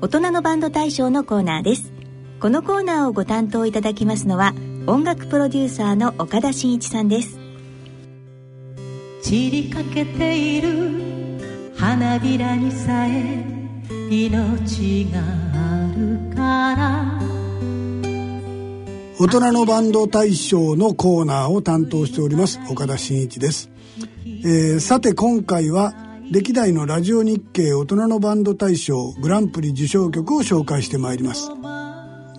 大人のバンド大賞のコーナーです。このコーナーをご担当いただきますのは音楽プロデューサーの岡田真一さんです。散りかけている花びらにさえ命があるから。大人のバンド大賞のコーナーを担当しております岡田真一です、えー、さて今回は歴代のラジオ日経大人のバンド大賞グランプリ受賞曲を紹介してまいります。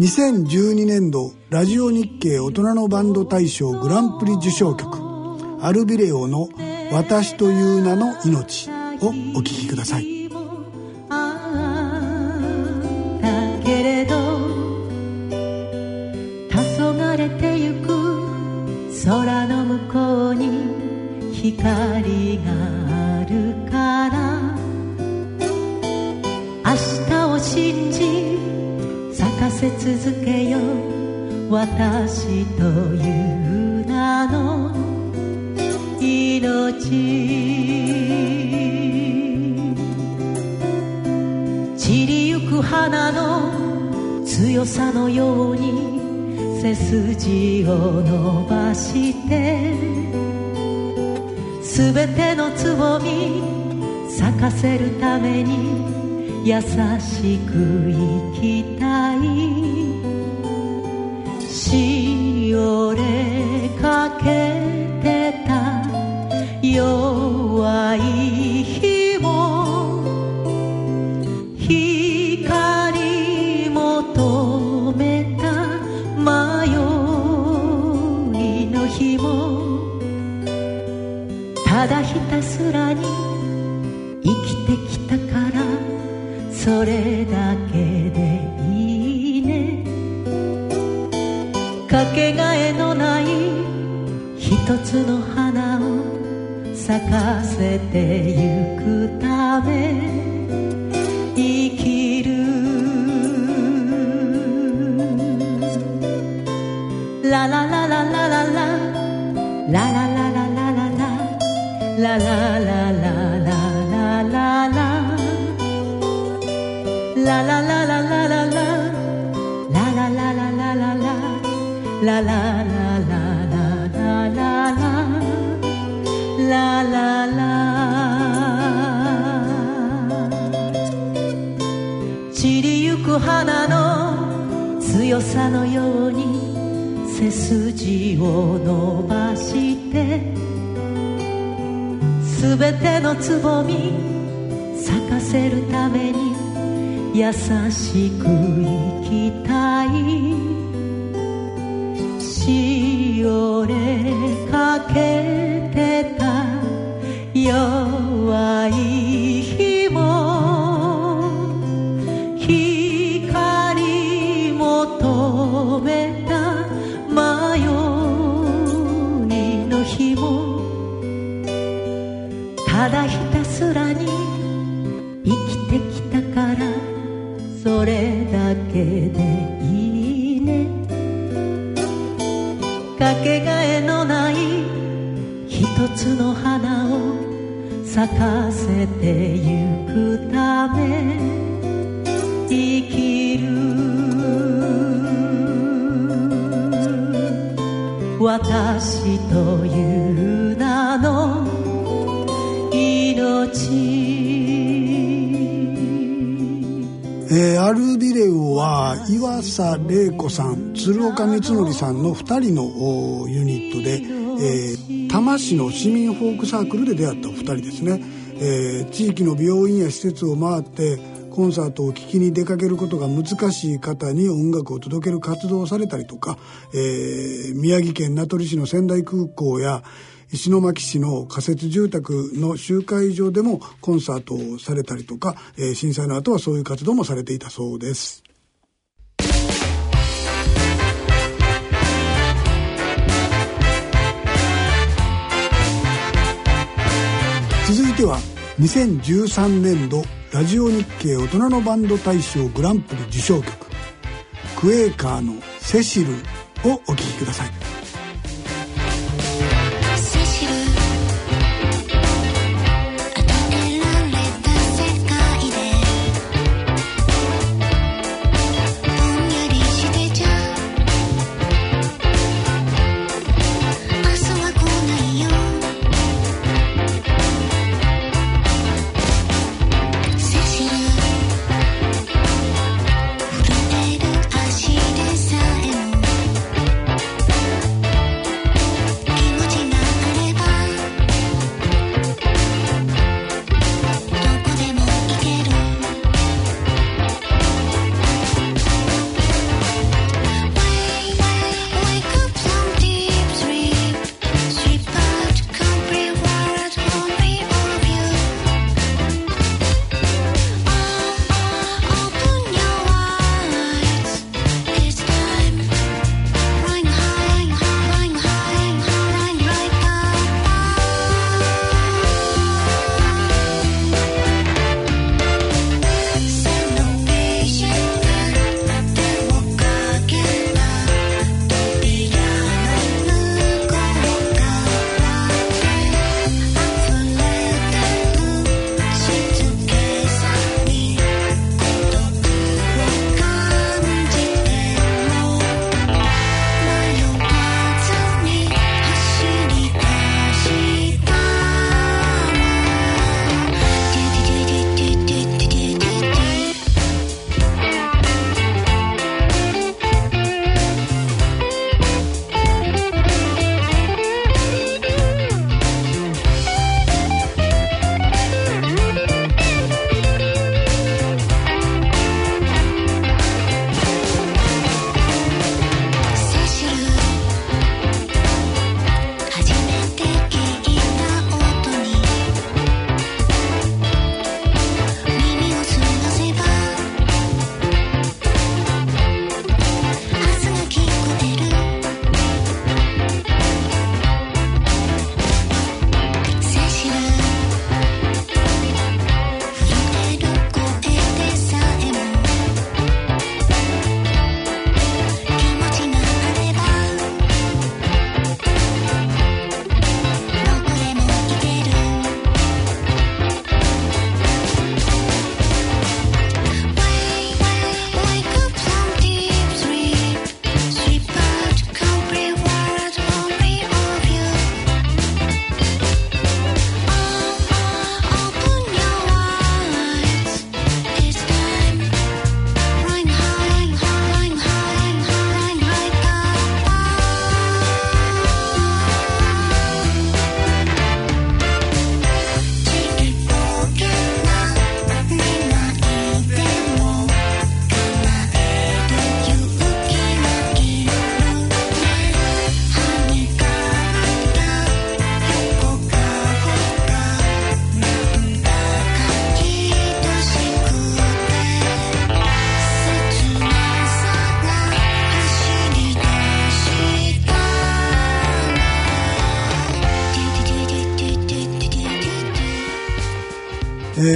2012年度ラジオ日経大人のバンド大賞グランプリ受賞曲アルビレオの「私という名の命」をお聴きください。散りゆく花の強さのように背筋を伸ばして全てのつぼみ咲かせるために優しく生きたい。しおれかけい日も光求めた迷いの日もただひたすらに生きてきたからそれだけでいいね。かけがえのない一つの花咲かせてゆくため生きる。ラララララララ。ララララララ。ラララララララ。ラララララララ。ラララララララ。ラララの強さのように背筋を伸ばしてすべてのつぼみ咲かせるために優しく生きたい。しおれかけてた弱い日ただひたすらに生きてきたからそれだけでいいね。かけがえのない一つの花を咲かせてゆくため生きる。私というえーアルビレオは岩佐玲子さん鶴岡光則さんの2人のユニットで、えー多摩市の市民フォークサークルで出会ったお二人ですね、えー地域の病院や施設を回ってコンサートを聴きに出かけることが難しい方に音楽を届ける活動をされたりとか、えー宮城県名取市の仙台空港や石巻市の仮設住宅の集会場でもコンサートをされたりとか、えー震災の後はそういう活動もされていたそうです。続いては2013年度ラジオ日経大人のバンド大賞グランプリ受賞曲クエーカーの「セシル」をお聴きください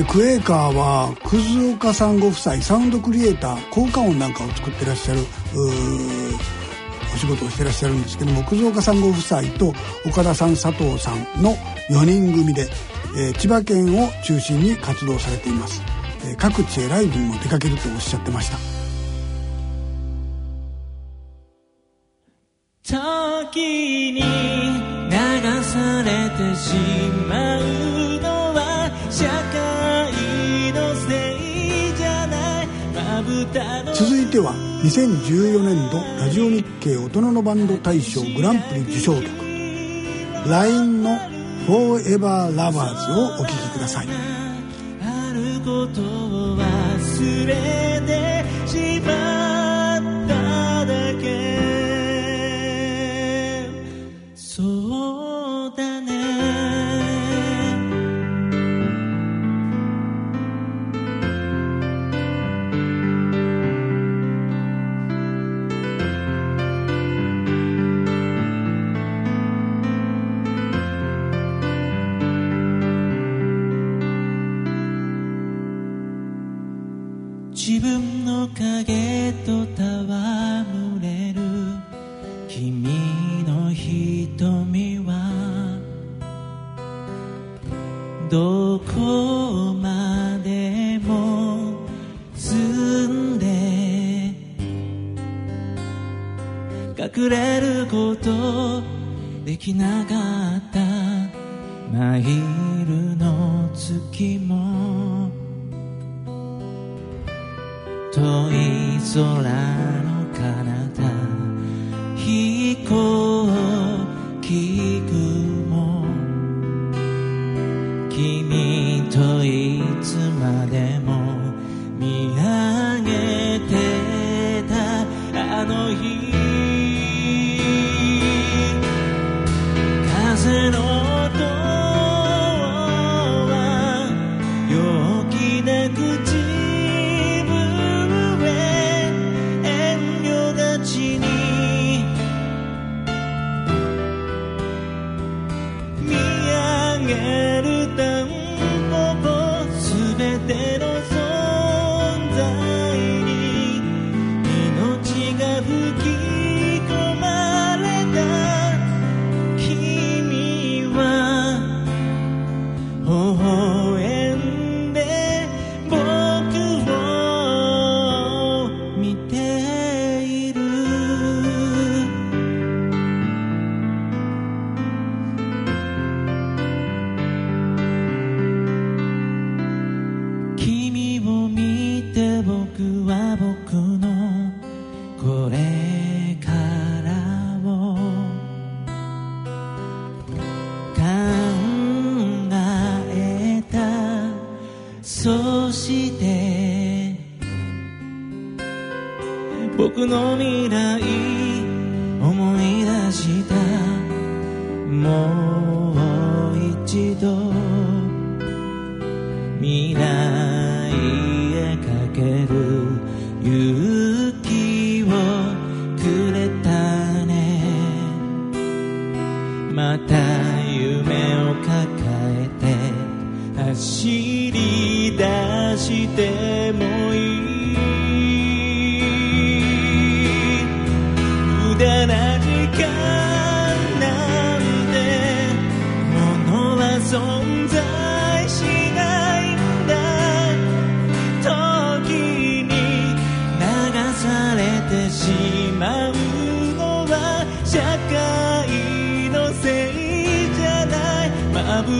えー、クエーカーは葛岡さんご夫妻サウンドクリエイター効果音なんかを作ってらっしゃるお仕事をしてらっしゃるんですけども葛岡さんご夫妻と岡田さん佐藤さんの4人組で、えー、千葉県を中心に活動されています、えー、各地へライブにも出かけるとおっしゃってました。時に流されてしまう。2014年度ラジオ日経大人のバンド大賞グランプリ受賞曲 LINE の「Forever Lovers」をお聴きください。あることを忘れてしまう。自分の影と戯れる。君の瞳はどこまでも澄んで隠れることできなかった。遠い空の慮が mirar.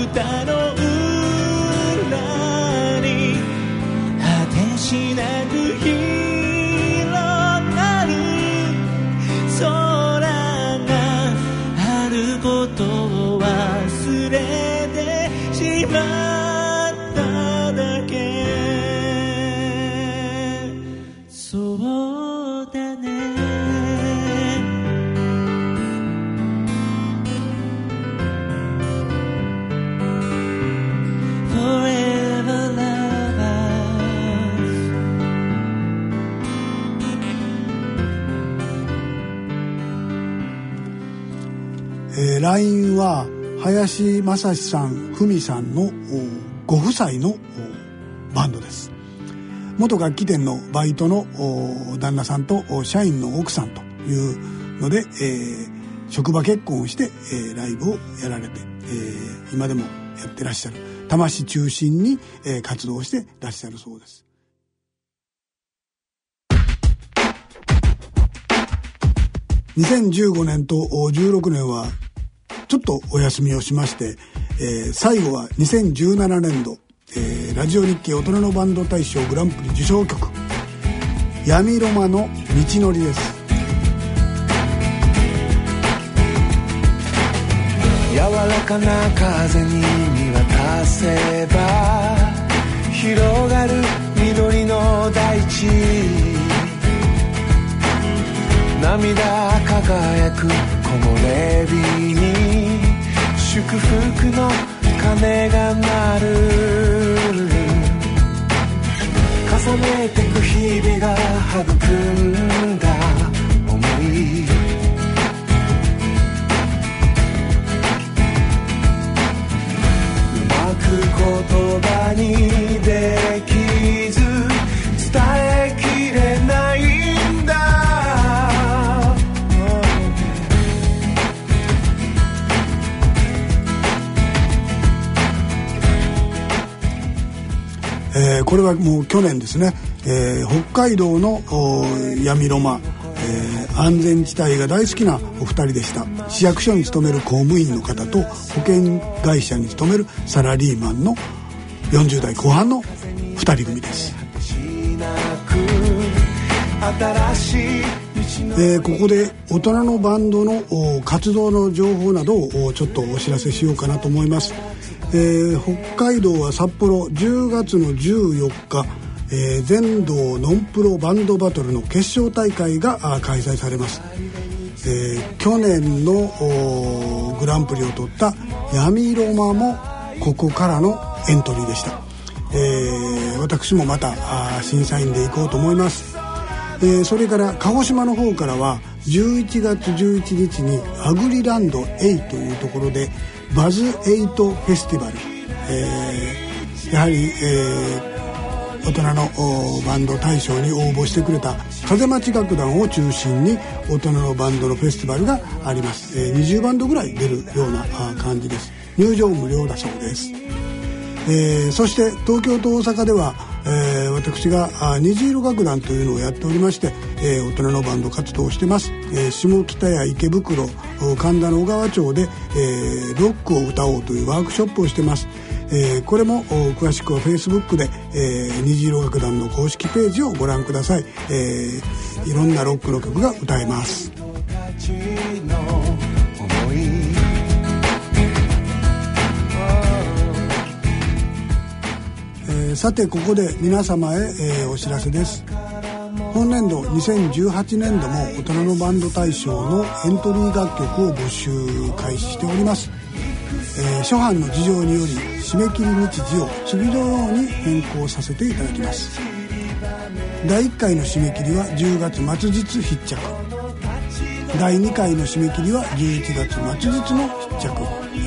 歌の裏に果てしない LINE は林正史さん、ふみさんのご夫妻のバンドです。元楽器店のバイトの旦那さんと社員の奥さんというので、えー、職場結婚をして、えー、ライブをやられて、えー、今でもやってらっしゃる魂中心に、えー、活動してらっしゃるそうです。2015年と16年はちょっとお休みをしまして、えー、最後は2017年度、えー、ラジオ日経大人のバンド大賞グランプリ受賞曲「闇ロマの道のり」です。柔らかな風に見渡せば広がる緑の大地。涙輝く木漏れ日。福の鐘が鳴る重ねてく日々が育んだ。想いうまく言葉にできこれはもう去年ですね、えー、北海道の闇ロマ、えー、安全地帯が大好きなお二人でした。市役所に勤める公務員の方と保険会社に勤めるサラリーマンの40代後半の2人組です。えー、ここで大人のバンドの活動の情報などをちょっとお知らせしようかなと思います。えー、北海道は札幌10月の14日、えー、全道ノンプロバンドバトルの決勝大会が開催されます、えー、去年のグランプリを取った闇ロマもここからのエントリーでした、えー、私もまた審査員で行こうと思います、えー、それから鹿児島の方からは11月11日にアグリランド A というところでバズエイトフェスティバル、えー、やはり、えー、大人のバンド大賞に応募してくれた風待ち楽団を中心に大人のバンドのフェスティバルがあります、えー、20バンドぐらい出るような感じです。入場無料だそうです、えー、そして東京と大阪ではえー、私が虹色楽団というのをやっておりまして、えー、大人のバンド活動をしてます、えー、下北や池袋神田の小川町で、えー、ロックを歌おうというワークショップをしてます、えー、これも詳しくは Facebook で、えー、虹色楽団の公式ページをご覧ください、えー、いろんなロックの曲が歌えます。さてここで皆様へ、えー、お知らせです。本年度2018年度も大人のバンド大賞のエントリー楽曲を募集開始しております、えー、初版の事情により締め切り日時を次のように変更させていただきます。第1回の締め切りは10月末日必着。第2回の締め切りは11月末日の必着、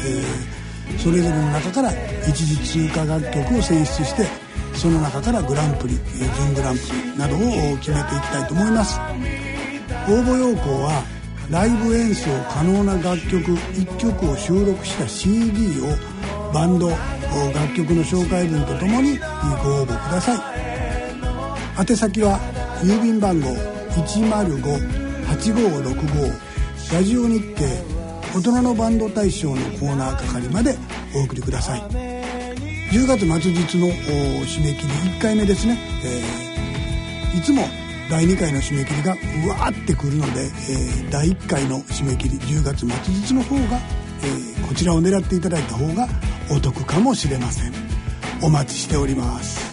えーそれぞれの中から一時通過楽曲を選出してその中からグランプリ準グランプリなどを決めていきたいと思います。応募要項はライブ演奏可能な楽曲1曲を収録した CD をバンド楽曲の紹介文とともにご応募ください。宛先は郵便番号105-8565ラジオ日経大人のバンド大賞のコーナー係までお送りください。10月末日の締め切り1回目ですね、えー、いつも第2回の締め切りがうわーってくるので、えー、第1回の締め切り10月末日の方が、えー、こちらを狙っていただいた方がお得かもしれません。お待ちしております。